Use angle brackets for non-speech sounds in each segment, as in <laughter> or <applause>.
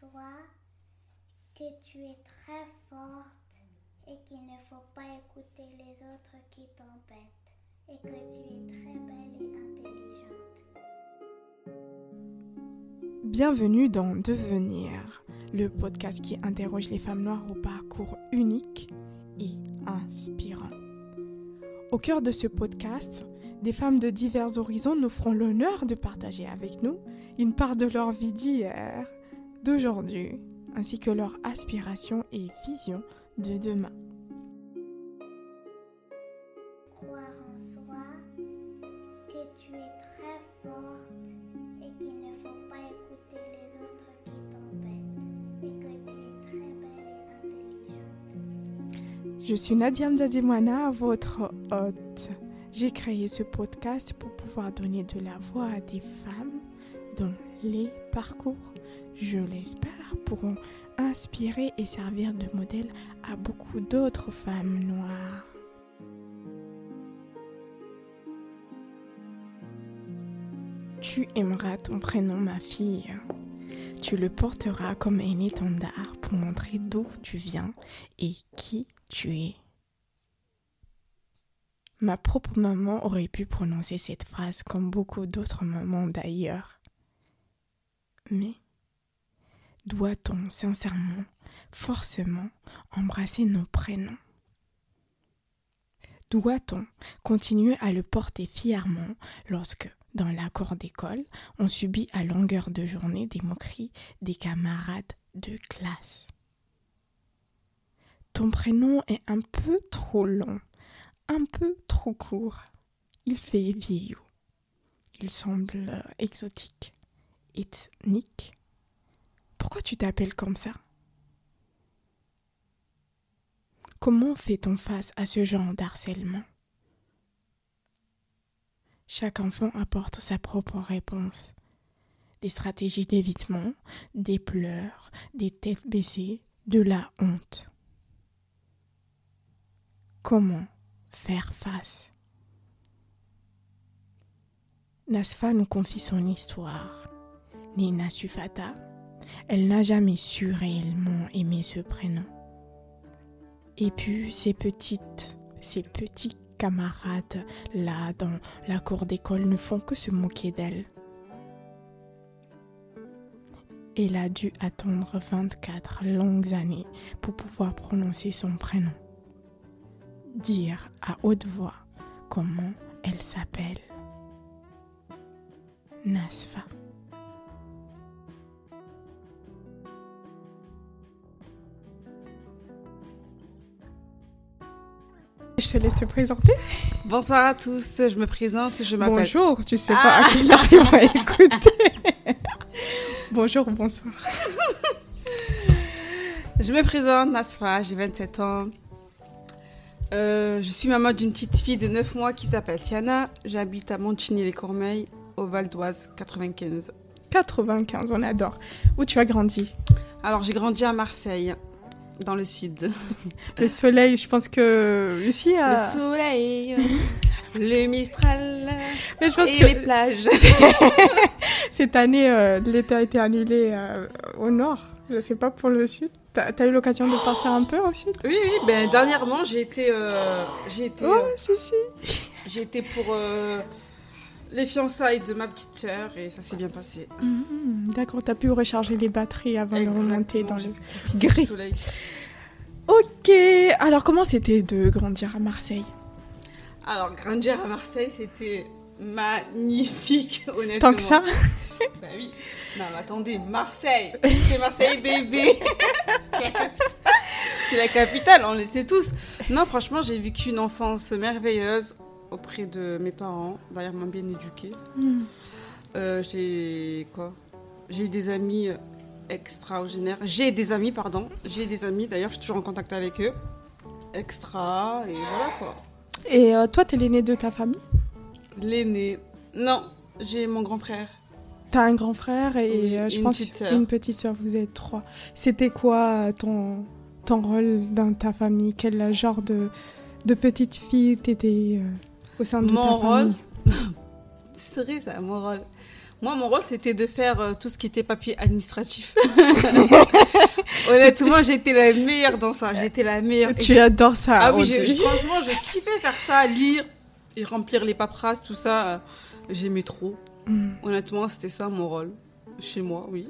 soi que tu es très forte et qu'il ne faut pas écouter les autres qui t'embêtent et que tu es très belle et intelligente. Bienvenue dans Devenir, le podcast qui interroge les femmes noires au parcours unique et inspirant. Au cœur de ce podcast, des femmes de divers horizons nous feront l'honneur de partager avec nous une part de leur vie d'hier, d'aujourd'hui, ainsi que leur aspiration et vision de demain. Croire en soi que tu es très forte et qu'il ne faut pas écouter les autres qui t'embêtent et que tu es très belle et intelligente. Je suis Nadia Mzadimwana, votre hôte. J'ai créé ce podcast pour pouvoir donner de la voix à des femmes dont les parcours, je l'espère, pourront inspirer et servir de modèle à beaucoup d'autres femmes noires. Tu aimeras ton prénom, ma fille. Tu le porteras comme un étendard pour montrer d'où tu viens et qui tu es. Ma propre maman aurait pu prononcer cette phrase comme beaucoup d'autres mamans d'ailleurs. Mais doit-on sincèrement, forcément, embrasser nos prénoms? Doit-on continuer à le porter fièrement lorsque, dans la cour d'école, on subit à longueur de journée des moqueries des camarades de classe? Ton prénom est un peu trop long un peu trop court. Il fait vieillot. Il semble exotique, ethnique. Pourquoi tu t'appelles comme ça? Comment fait-on face à ce genre d'harcèlement? Chaque enfant apporte sa propre réponse. Des stratégies d'évitement, des pleurs, des têtes baissées, de la honte. Comment faire face? Nasfa nous confie son histoire. Nina Sufata, elle n'a jamais su réellement aimer ce prénom. Et puis ces petites, ces petits camarades là dans la cour d'école ne font que se moquer d'elle. Elle a dû attendre 24 longues années pour pouvoir prononcer son prénom dire à haute voix comment elle s'appelle. Nasfa. Je te laisse te présenter. Bonsoir à tous, je me présente, je m'appelle. Bonjour, tu sais pas à quelle heure il va écouter. bonjour, bonsoir. je me présente, Nasfa, j'ai 27 ans. Euh, je suis maman d'une petite fille de 9 mois qui s'appelle Siana. J'habite à Montigny-les-Cormeilles, au Val d'Oise, 95. 95, on adore. Où tu as grandi? Alors, j'ai grandi à Marseille, dans le sud. <laughs> Le soleil, je pense que Lucie a... Le soleil, <laughs> le Mistral Mais je pense et que les plages. <laughs> cette année, euh, l'été a été annulé euh, au nord. Je sais pas pour le sud. T'as as eu l'occasion de partir un peu au sud? Oui, oui, ben dernièrement, j'ai été... euh, j'ai été... Euh, si, si. j'ai été pour euh, les fiançailles de ma petite sœur et ça s'est bien passé. Mhm, D'accord, t'as pu recharger les batteries avant de remonter dans le gris. soleil. Ok, alors comment c'était de grandir à Marseille? Alors, grandir à Marseille, c'était magnifique, <laughs> honnêtement. Tant que ça? Bah oui. Non, mais attendez, Marseille, c'est Marseille, bébé. <laughs> c'est la capitale, on le sait tous. Non, franchement, j'ai vécu une enfance merveilleuse auprès de mes parents. D'ailleurs, m'ont bien éduquée. Hmm. Euh, j'ai quoi? J'ai eu des amis euh, extraordinaires. J'ai des amis, pardon. J'ai des amis. D'ailleurs, je suis toujours en contact avec eux. Extra et voilà quoi. Et euh, toi, t'es l'aîné de ta famille? L'aîné. Non, j'ai mon grand frère. T'as un grand frère et Oui, euh, je une pense petite une petite sœur, vous êtes trois. C'était quoi ton, ton rôle dans ta famille? Quel genre de, de petite fille t'étais au sein de Mon ta rôle <laughs> C'est vrai ça, mon rôle. Moi, mon rôle, c'était de faire euh, tout ce qui était papier administratif. <laughs> <laughs> Honnêtement, j'étais la meilleure dans ça. J'étais la meilleure. Tu adores ça. Ah oui, franchement, je kiffais faire ça, lire et remplir les paperasses, tout ça. euh, J'aimais trop. Hmm, Honnêtement, c'était ça mon rôle. Chez moi, oui.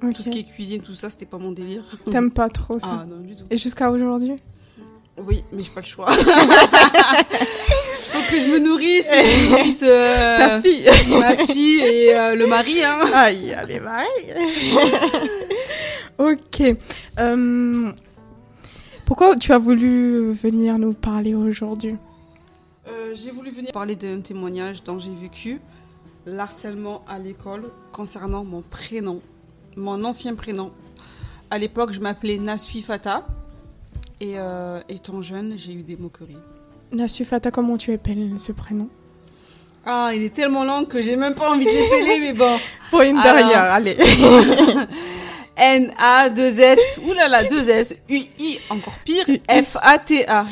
Tout ce qui est cuisine, tout ça, c'était pas mon délire. T'aimes pas trop ça. Ah non, du tout. Et jusqu'à aujourd'hui? Oui, mais j'ai pas le choix. Faut que je me nourrisse, et que je <laughs> nourrisse euh, Ta fille ma fille et euh, le mari. Hein. Aïe, allez, bye. <laughs> ok. Euh, pourquoi tu as voulu venir nous parler aujourd'hui? Euh, j'ai voulu venir parler d'un témoignage dont j'ai vécu l'harcèlement à l'école concernant mon prénom, mon ancien prénom. À l'époque, je m'appelais Nasui Fata. Et étant jeune, j'ai eu des moqueries. Nasufata, comment tu appelles ce prénom? Ah, il est tellement long que j'ai même pas envie de l'épeler, mais bon. <laughs> Pour une dernière, allez. <laughs> N-A-2-S, oulala, 2-S, U-I, encore pire, F-A-T-A.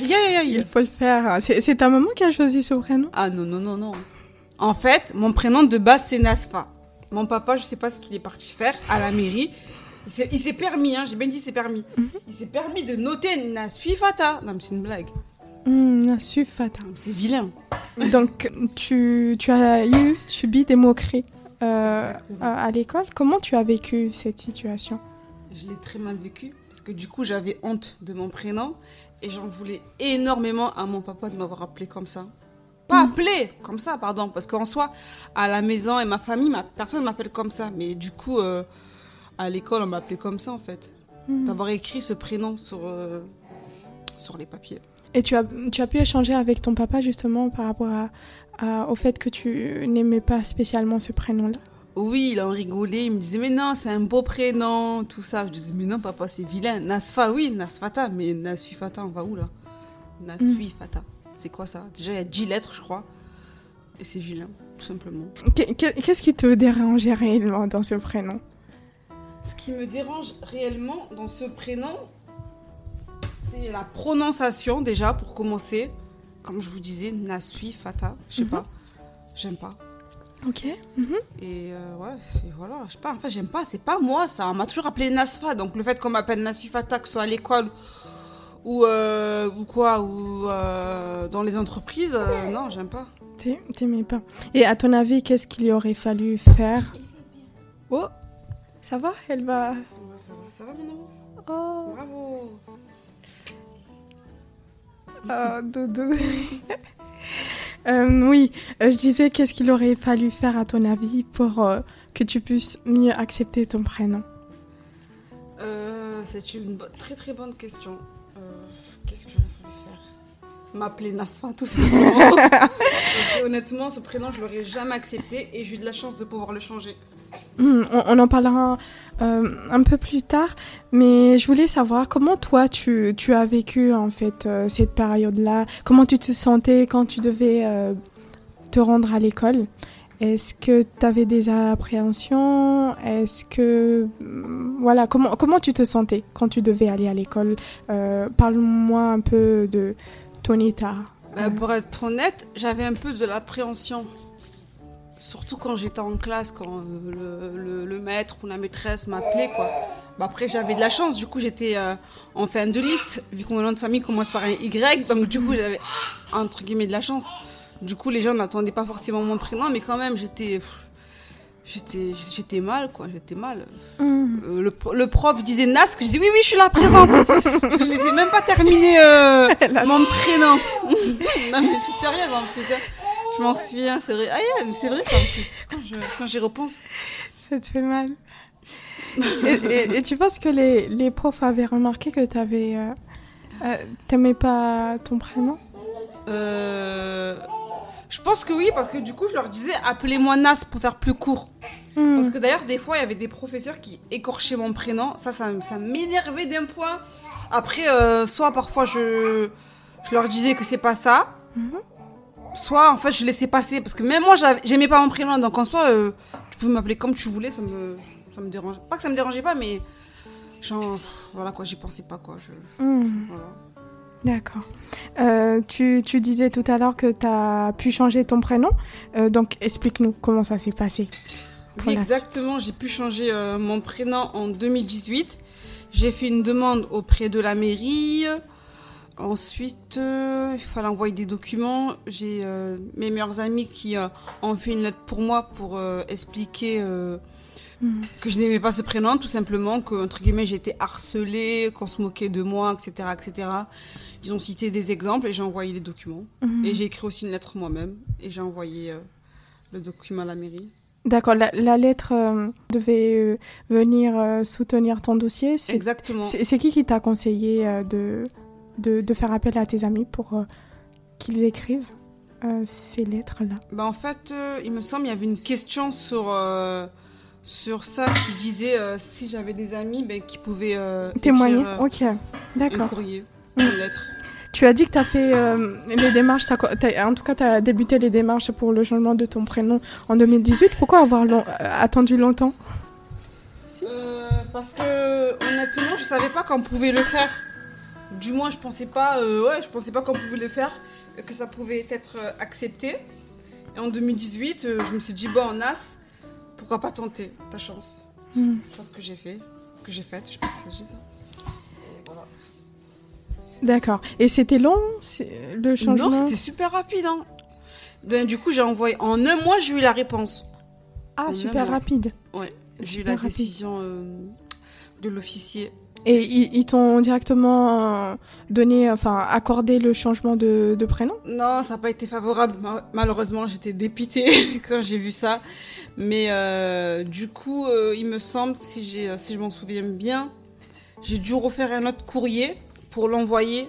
Il faut le faire. C'est ta maman qui a choisi ce prénom? Ah non, non, non, non. En fait, mon prénom de base, c'est Nasfa. Mon papa, je sais pas ce qu'il est parti faire à la mairie. Il s'est- Il s'est permis, hein, j'ai bien dit c'est permis. Il s'est permis de noter Nasfifata. Non, mais c'est une blague. Non, mais C'est vilain. Donc, tu, tu as eu, subi des moqueries euh, à, à l'école. Comment tu as vécu cette situation? Je l'ai très mal vécu parce que du coup, j'avais honte de mon prénom et j'en voulais énormément à mon papa de m'avoir appelé comme ça. Pas appelé comme ça, pardon, parce qu'en soi, à la maison et ma famille, ma, personne m'appelle comme ça. Mais du coup, euh, à l'école, on m'appelait comme ça en fait. Hmm. D'avoir écrit ce prénom sur, euh, sur les papiers. Et tu as, tu as pu échanger avec ton papa justement par rapport à, à- au fait que tu n'aimais pas spécialement ce prénom-là? Oui, il en rigolait, il me disait mais non, c'est un beau prénom, tout ça. Je disais mais non, papa, c'est vilain. Nasfa, oui, Nasfata, mais Nasfifata, on va où là? Nasfifata, c'est quoi ça? Déjà, il y a 10 lettres, je crois. Et c'est vilain, tout simplement. Qu'est- qu'est- Qu'est-ce qui te dérangeait réellement dans ce prénom? Ce qui me dérange réellement dans ce prénom, c'est la prononciation déjà, pour commencer. Comme je vous disais, Nasfifata, je sais Mhm. pas. J'aime pas. Ok. Et euh, ouais, voilà, je sais pas, en fait, j'aime pas, c'est pas moi ça. On m'a toujours appelé Nasfa, donc le fait qu'on m'appelle Nasufata, que ce soit à l'école ou, euh, ou quoi, ou euh, dans les entreprises, non, j'aime pas. T'ai- T'aimais pas. Et à ton avis, qu'est-ce qu'il aurait fallu faire? Oh Ça va? Elle va. Ouais, ça va, ça va Oh, Bravo oh, doudou. <laughs> Euh, oui, euh, je disais, qu'est-ce qu'il aurait fallu faire à ton avis pour euh, que tu puisses mieux accepter ton prénom? Euh, C'est une très très bonne question. Qu'est-ce que j'aurais fallu faire? M'appeler Nasfa, tout simplement. <laughs> Honnêtement, ce prénom, je l'aurais jamais accepté et j'ai eu de la chance de pouvoir le changer. Hmm, on, en parlera euh, un peu plus tard, mais je voulais savoir comment toi tu, as vécu en fait euh, cette période-là, comment tu te sentais quand tu devais euh, te rendre à l'école? Est-ce que tu avais des appréhensions? Est-ce que hmm, voilà comment comment tu te sentais quand tu devais aller à l'école? Parle-moi un peu de ton état. Bah, pour être honnête, j'avais un peu de l'appréhension. Surtout quand j'étais en classe, quand euh, le, le- le maître ou la maîtresse m'appelait, quoi. Bah, après, j'avais de la chance. Du coup, j'étais euh, en fin de liste, vu que mon nom de famille commence par un Y. Donc, du coup, j'avais, entre guillemets, de la chance. Du coup, les gens n'attendaient pas forcément mon prénom, mais quand même, j'étais... J'étais, j'étais mal, quoi, j'étais mal. Hmm. Euh, le, le prof disait Nasque, je disais oui, oui, je suis là, présente. je ne laissais même pas terminer euh, <laughs> mon prénom. <laughs> non, mais je suis sérieuse en plus. Je m'en souviens, c'est vrai. Ah, yeah, c'est vrai ça en plus. Quand, j'y repense. Ça te fait mal. et, et- et tu penses que les, les profs avaient remarqué que tu avais. T'aimais pas ton prénom? Euh, je pense que oui, parce que du coup, je leur disais appelez-moi Nas pour faire plus court. Hmm. Parce que d'ailleurs, des fois, il y avait des professeurs qui écorchaient mon prénom. Ça, ça, ça m'énervait d'un point. Après, euh, soit parfois je, je leur disais que c'est pas ça. Mhm. Soit en fait, je laissais passer. Parce que même moi, j'aimais pas mon prénom. Donc en soi, euh, tu pouvais m'appeler comme tu voulais. Ça me, ça me dérangeait. Pas que ça me dérangeait pas, mais genre, voilà quoi, j'y pensais pas quoi. Je, Hmm, voilà. D'accord. Euh, tu, tu disais tout à l'heure que tu as pu changer ton prénom. Euh, donc explique-nous comment ça s'est passé. Oui, exactement. J'ai pu changer euh, mon prénom en 2018. J'ai fait une demande auprès de la mairie. Ensuite, euh, il fallait envoyer des documents. J'ai euh, mes meilleurs amis qui euh, ont fait une lettre pour moi pour expliquer Mhm. que je n'aimais pas ce prénom, tout simplement, que entre guillemets j'étais harcelée, qu'on se moquait de moi, etc., etc. Ils ont cité des exemples et j'ai envoyé les documents. Mhm. Et j'ai écrit aussi une lettre moi-même et j'ai envoyé le document à la mairie. D'accord, la, la lettre euh, devait euh, venir euh, soutenir ton dossier. Exactement. c'est- qui qui t'a conseillé de, de, de faire appel à tes amis pour euh, qu'ils écrivent euh, ces lettres-là Bah en fait, euh, il me semble il y avait une question sur sur ça qui disait si j'avais des amis ben, qui pouvaient Témoigner écrire, Ok, d'accord. courrier, Mm. une lettre. Tu as dit que tu as fait euh, les démarches, en tout cas, tu as débuté les démarches pour le changement de ton prénom en 2018. Pourquoi avoir long- euh, attendu longtemps? Euh, parce que honnêtement, je savais pas qu'on pouvait le faire. Du moins, je pensais pas, euh, ouais, je pensais pas qu'on pouvait le faire, que ça pouvait être euh, accepté. Et en 2018, euh, je me suis dit bon, Nas, pourquoi pas tenter ta chance? Hmm. Chose que j'ai fait, que j'ai faite, je pas si ça voilà. D'accord. Et c'était long, c'est- le changement? Non, c'était super rapide. Hein. Ben, du coup, j'ai envoyé. En un mois, j'ai eu la réponse. Ah, en super rapide. Ouais, j'ai eu la rapide. décision euh, de l'officier. Et ils, ils t'ont directement euh, donné, enfin, accordé le changement de, de prénom? Non, ça n'a pas été favorable. Ma- Malheureusement, j'étais dépitée <laughs> quand j'ai vu ça. Mais euh, du coup, euh, il me semble, si, j'ai- si je m'en souviens bien, j'ai dû refaire un autre courrier pour l'envoyer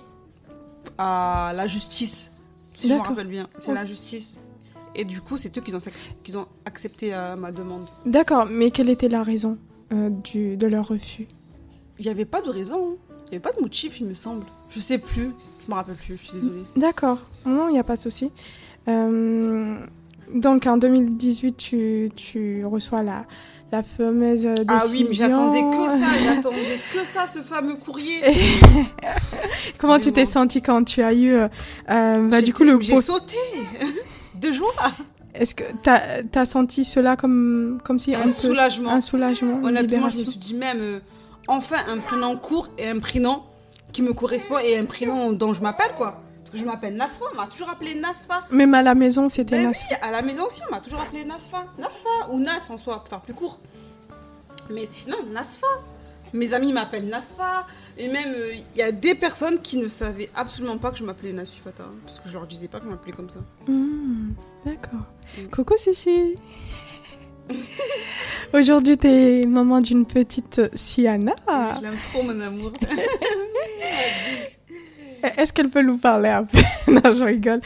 à la justice. Si je me rappelle bien, c'est la justice. Et du coup, c'est eux qui ont, sac- qui ont accepté euh, ma demande. D'accord, mais quelle était la raison du, de leur refus? Il n'y avait pas de raison. hein. Il n'y avait pas de motif, il me semble. Je sais plus. Je me rappelle plus, je suis désolée. D'accord, non, il n'y a pas de souci. Euh, donc en 2018, tu, tu reçois la, la fameuse euh, décision. Ah oui, mais j'attendais que ça, <laughs> j'attendais que ça, ce fameux courrier. <laughs> Comment tu t'es sentie quand tu as eu, euh, euh, bah, du coup, le J'ai sauté <laughs> de joie. Est-ce que t'as as senti cela comme, comme si Un un, peu- soulagement. un soulagement, Honnêtement, je me libération suis dit même, euh, enfin un prénom court et un prénom qui me correspond et un prénom dont je m'appelle quoi. Parce que je m'appelle Nasfa, on m'a toujours appelé Nasfa. Même à la maison, c'était Ben Nas- oui, à la maison aussi, on m'a toujours appelé Nasfa. Nasfa ou Nas en soi, pour faire plus court. Mais sinon, Nasfa. Mes amis m'appellent Nasfa. Et même, euh, il y a des personnes qui ne savaient absolument pas que je m'appelais Nasufata. Parce que je leur disais pas que je m'appelais comme ça. Hmm, D'accord. Coucou Cici. <laughs> Aujourd'hui, t'es maman d'une petite Siana. Je l'aime trop, mon amour. <laughs> Est-ce qu'elle peut nous parler un peu? <laughs> Non, je rigole.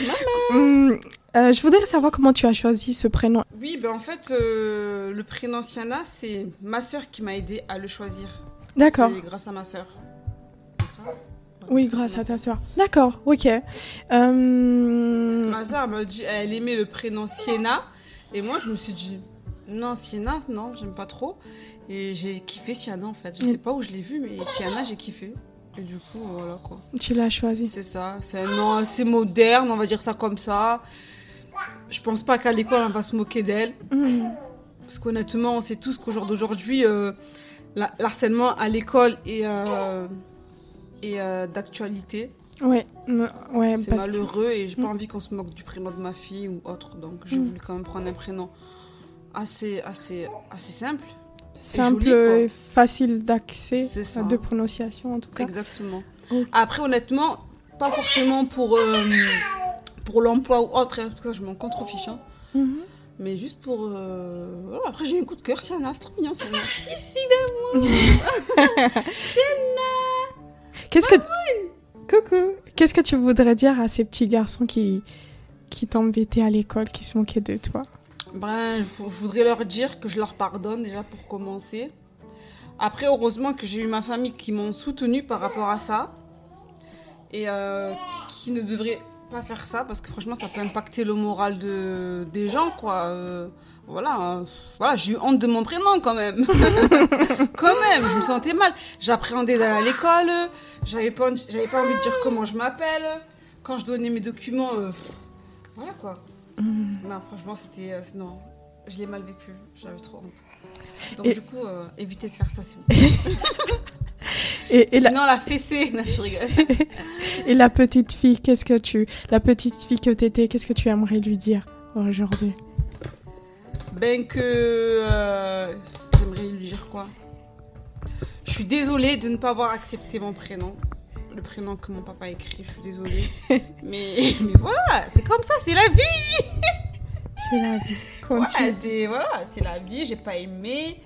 Hmm, euh, je voudrais savoir comment tu as choisi ce prénom. Oui, ben en fait, euh, le prénom Siana, c'est ma sœur qui m'a aidé à le choisir. D'accord. C'est grâce à ma sœur. Grâce? Oui, grâce à ta soeur. D'accord, ok. Euh, Ma sœur m'a dit, elle aimait le prénom Siena. Et moi, je me suis dit, non, Siena, non, j'aime pas trop. Et j'ai kiffé Siana, en fait. Je Mm. sais pas où je l'ai vu, mais Siana, j'ai kiffé. Et du coup, voilà quoi. tu l'as choisi. C'est ça. C'est un nom assez moderne, on va dire ça comme ça. Je pense pas qu'à l'école, on va se moquer d'elle. Hmm, Parce qu'honnêtement, on sait tous qu'au jour d'aujourd'hui, euh, l'harcèlement à l'école est, euh, est, euh, d'actualité. Ouais, mm, ouais, C'est que malheureux et j'ai pas Mm. envie qu'on se moque du prénom de ma fille ou autre. Donc j'ai Mm. voulu quand même prendre un prénom assez, assez, assez simple. simple joli, quoi. et facile d'accès, de prononciation en tout cas. Exactement. Après, honnêtement, pas forcément pour, euh, pour l'emploi ou autre. hein, parce que je m'en contrefiche. hein. Mhm. Mais juste pour. euh, voilà. Après, j'ai eu un coup de cœur. C'est un c'est trop mignon. Si, d'amour. <laughs> Qu'est-ce que coucou Qu'est-ce que tu voudrais dire à ces petits garçons qui qui t'embêtaient à l'école, qui se moquaient de toi? Ben, je voudrais leur dire que je leur pardonne déjà pour commencer. Après, heureusement que j'ai eu ma famille qui m'ont soutenu par rapport à ça. Et euh, qui ne devrait pas faire ça parce que franchement, ça peut impacter le moral de, des gens, quoi. Euh, voilà, euh, voilà j'ai eu honte de mon prénom quand même. <laughs> quand même, je me sentais mal. J'appréhendais d'aller à l'école. J'avais pas, j'avais pas envie de dire comment je m'appelle. Quand je donnais mes documents, euh, voilà quoi. Non, franchement, c'était. euh, non. je l'ai mal vécu. J'avais trop honte. Donc Et- du coup, euh, évitez de faire ça s'il vous <laughs> plaît. Et, et, la, Sinon, la fessée, non, je rigole. <laughs> et la petite fille, qu'est-ce que tu... La petite fille que t'étais, qu'est-ce que tu aimerais lui dire aujourd'hui? Ben que... euh, J'aimerais lui dire quoi? Je suis désolée de ne pas avoir accepté mon prénom. Le prénom que mon papa a écrit, je suis désolée. <laughs> mais, mais voilà, c'est comme ça, c'est la vie <laughs> C'est la vie. Voilà, Continue. c'est voilà, la vie, j'ai pas aimé.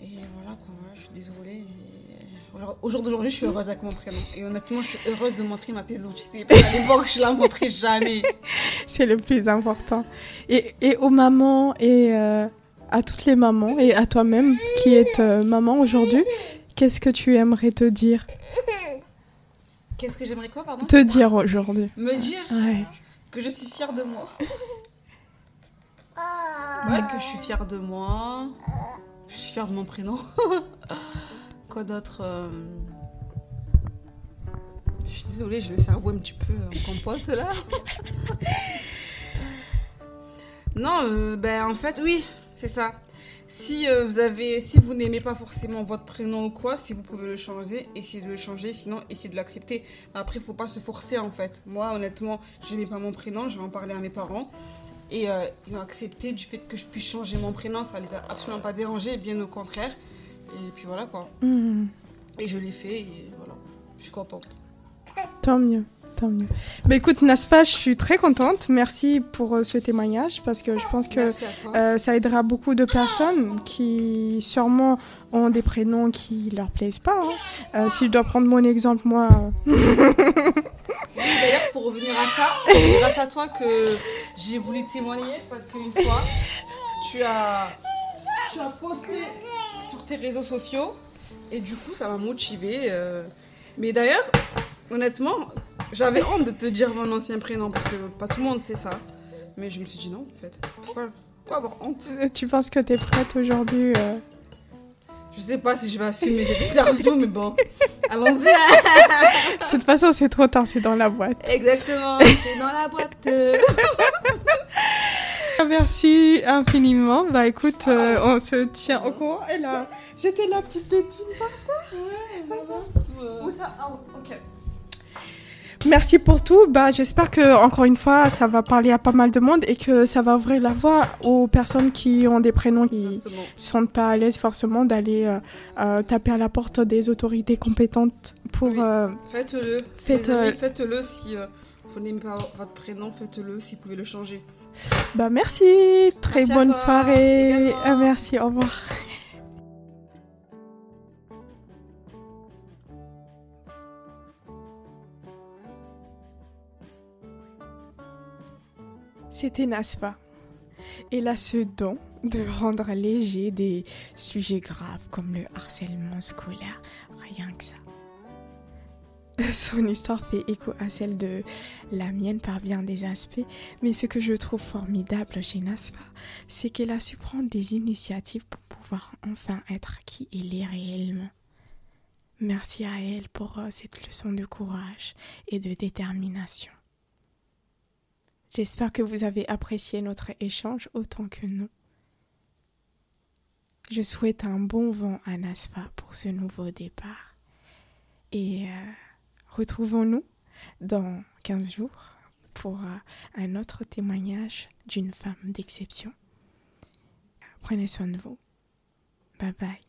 Et voilà quoi, je suis désolée. Et Au jour d'aujourd'hui, je suis heureuse avec mon prénom. Et honnêtement, je suis heureuse de montrer ma pièce d'identité. Qu'à l'époque, je la montrais jamais. <laughs> C'est le plus important. Et, et aux mamans et euh, à toutes les mamans et à toi-même qui es euh, maman aujourd'hui, qu'est-ce que tu aimerais te dire Qu'est-ce que j'aimerais quoi, pardon Te dire aujourd'hui. Me dire Ouais. que je suis fière de moi. <laughs> Ouais, que je suis fière de moi. Je suis fière de mon prénom. <laughs> Quoi d'autre euh, Je suis désolée, j'ai le cerveau un petit peu en compote là. <laughs> non, euh, ben en fait, oui, c'est ça. Si euh, vous avez, si vous n'aimez pas forcément votre prénom ou quoi, si vous pouvez le changer, essayez de le changer, sinon essayez de l'accepter. Après, faut pas se forcer en fait. Moi, honnêtement, j'aimais pas mon prénom, j'ai en parlé à mes parents. Et euh, ils ont accepté du fait que je puisse changer mon prénom, ça les a absolument pas dérangés, bien au contraire. Et puis voilà quoi. Hmm, Et je l'ai fait et voilà. Je suis contente. tant mieux. Tant mieux. Bah écoute, Nasfa, je suis très contente. Merci pour euh, ce témoignage parce que je pense que. Euh, ça aidera beaucoup de personnes qui sûrement ont des prénoms qui leur plaisent pas. hein. Euh, si je dois prendre mon exemple, moi, Oui, D'ailleurs, pour revenir à ça, c'est grâce à toi que j'ai voulu témoigner parce qu'une fois, tu as, tu as posté sur tes réseaux sociaux et du coup, ça m'a motivée. euh. Mais d'ailleurs, honnêtement, j'avais honte de te dire mon ancien prénom parce que pas tout le monde sait ça. Mais je me suis dit non, en fait. Pourquoi, pourquoi avoir honte tu penses que tu es prête aujourd'hui euh, Je sais pas si je vais assumer cette interview, mais bon, allons-y. De toute façon, c'est trop tard, c'est dans la boîte. Exactement, c'est dans la boîte. <laughs> Merci infiniment. Bah écoute, euh, on se tient au courant. Et là, j'étais la petite Bétine. Où ça? Ah, ok. Merci pour tout. Bah, j'espère que encore une fois, ça va parler à pas mal de monde et que ça va ouvrir la voie aux personnes qui ont des prénoms qui se sentent pas à l'aise forcément d'aller euh, euh, taper à la porte des autorités compétentes pour. Oui. euh, Faites-le. Faites, amis, Faites-le si vous n'aimez pas votre prénom, faites-le si vous pouvez le changer. Bah merci. Très Merci bonne soirée. également. Merci. Au revoir. C'était Nasfa. Elle a ce don de rendre léger des sujets graves comme le harcèlement scolaire. Rien que ça. <laughs> Son histoire fait écho à celle de la mienne par bien des aspects, mais ce que je trouve formidable chez Nasfa, c'est qu'elle a su prendre des initiatives pour pouvoir enfin être qui elle est réellement. Merci à elle pour euh, cette leçon de courage et de détermination. J'espère que vous avez apprécié notre échange autant que nous. Je souhaite un bon vent à Nasfa pour ce nouveau départ. Et euh, retrouvons-nous dans 15 jours pour euh, un autre témoignage d'une femme d'exception. Prenez soin de vous. Bye bye.